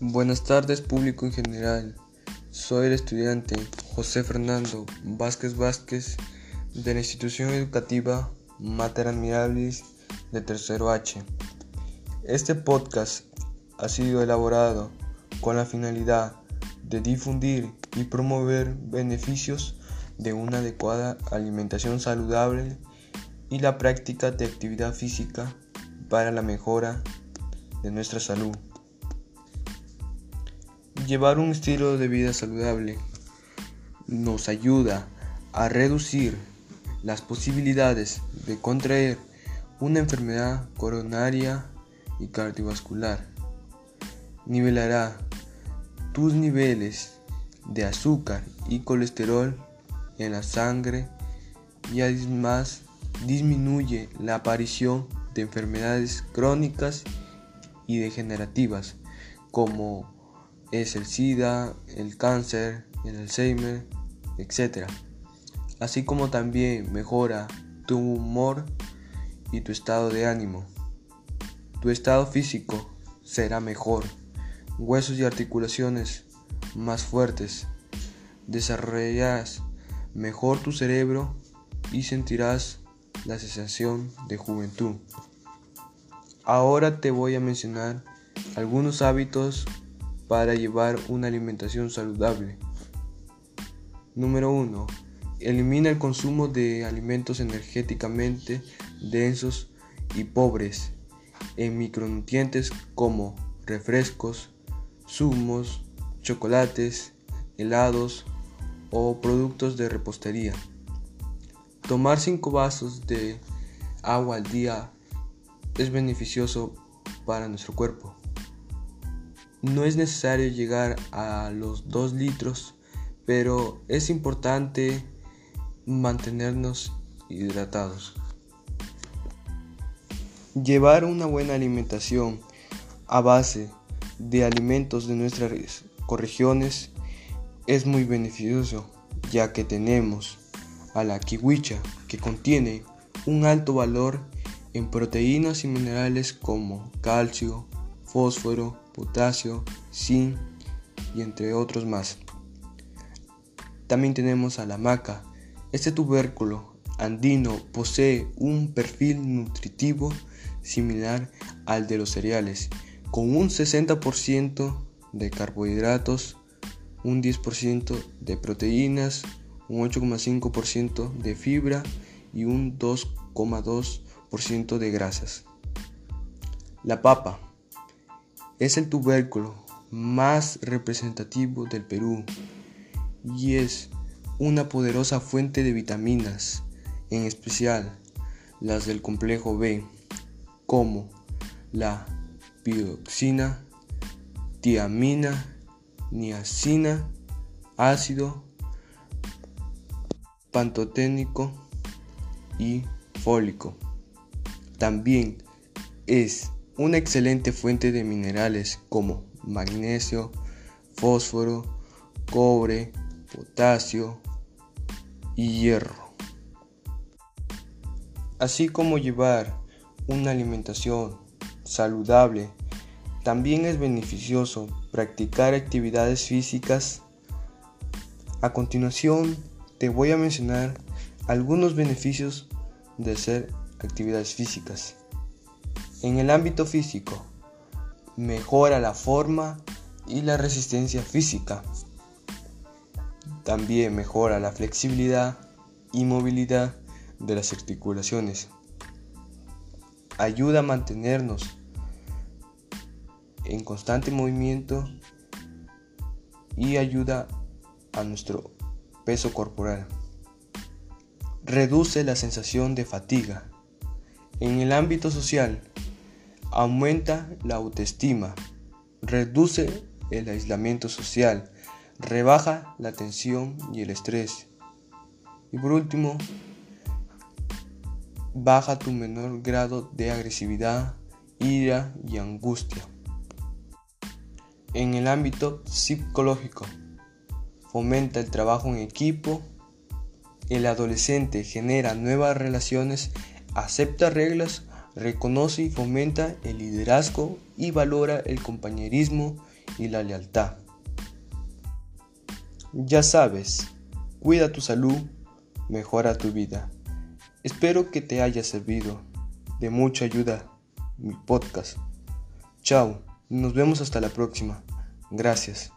Buenas tardes público en general. Soy el estudiante José Fernando Vázquez Vázquez de la institución educativa Mater Admirables de Tercero H. Este podcast ha sido elaborado con la finalidad de difundir y promover beneficios de una adecuada alimentación saludable y la práctica de actividad física para la mejora de nuestra salud. Llevar un estilo de vida saludable nos ayuda a reducir las posibilidades de contraer una enfermedad coronaria y cardiovascular. Nivelará tus niveles de azúcar y colesterol en la sangre y además disminuye la aparición de enfermedades crónicas y degenerativas como es el SIDA, el cáncer, el Alzheimer, etc. Así como también mejora tu humor y tu estado de ánimo. Tu estado físico será mejor, huesos y articulaciones más fuertes. Desarrollarás mejor tu cerebro y sentirás la sensación de juventud. Ahora te voy a mencionar algunos hábitos para llevar una alimentación saludable. Número 1. Elimina el consumo de alimentos energéticamente densos y pobres en micronutrientes como refrescos, zumos, chocolates, helados o productos de repostería. Tomar 5 vasos de agua al día es beneficioso para nuestro cuerpo. No es necesario llegar a los 2 litros, pero es importante mantenernos hidratados. Llevar una buena alimentación a base de alimentos de nuestras corregiones es muy beneficioso, ya que tenemos a la kiwicha, que contiene un alto valor en proteínas y minerales como calcio, fósforo, potasio, zinc y entre otros más. También tenemos a la maca. Este tubérculo andino posee un perfil nutritivo similar al de los cereales, con un 60% de carbohidratos, un 10% de proteínas, un 8,5% de fibra y un 2,2% de grasas. La papa es el tubérculo más representativo del Perú y es una poderosa fuente de vitaminas, en especial las del complejo B, como la pioxina, tiamina, niacina, ácido pantoténico y fólico. También es una excelente fuente de minerales como magnesio, fósforo, cobre, potasio y hierro. Así como llevar una alimentación saludable, también es beneficioso practicar actividades físicas. A continuación te voy a mencionar algunos beneficios de hacer actividades físicas. En el ámbito físico, mejora la forma y la resistencia física. También mejora la flexibilidad y movilidad de las articulaciones. Ayuda a mantenernos en constante movimiento y ayuda a nuestro peso corporal. Reduce la sensación de fatiga. En el ámbito social, aumenta la autoestima, reduce el aislamiento social, rebaja la tensión y el estrés. Y por último, baja tu menor grado de agresividad, ira y angustia. En el ámbito psicológico, fomenta el trabajo en equipo, el adolescente genera nuevas relaciones, acepta reglas reconoce y fomenta el liderazgo y valora el compañerismo y la lealtad. Ya sabes, cuida tu salud, mejora tu vida. Espero que te haya servido de mucha ayuda mi podcast. Chao, nos vemos hasta la próxima. Gracias.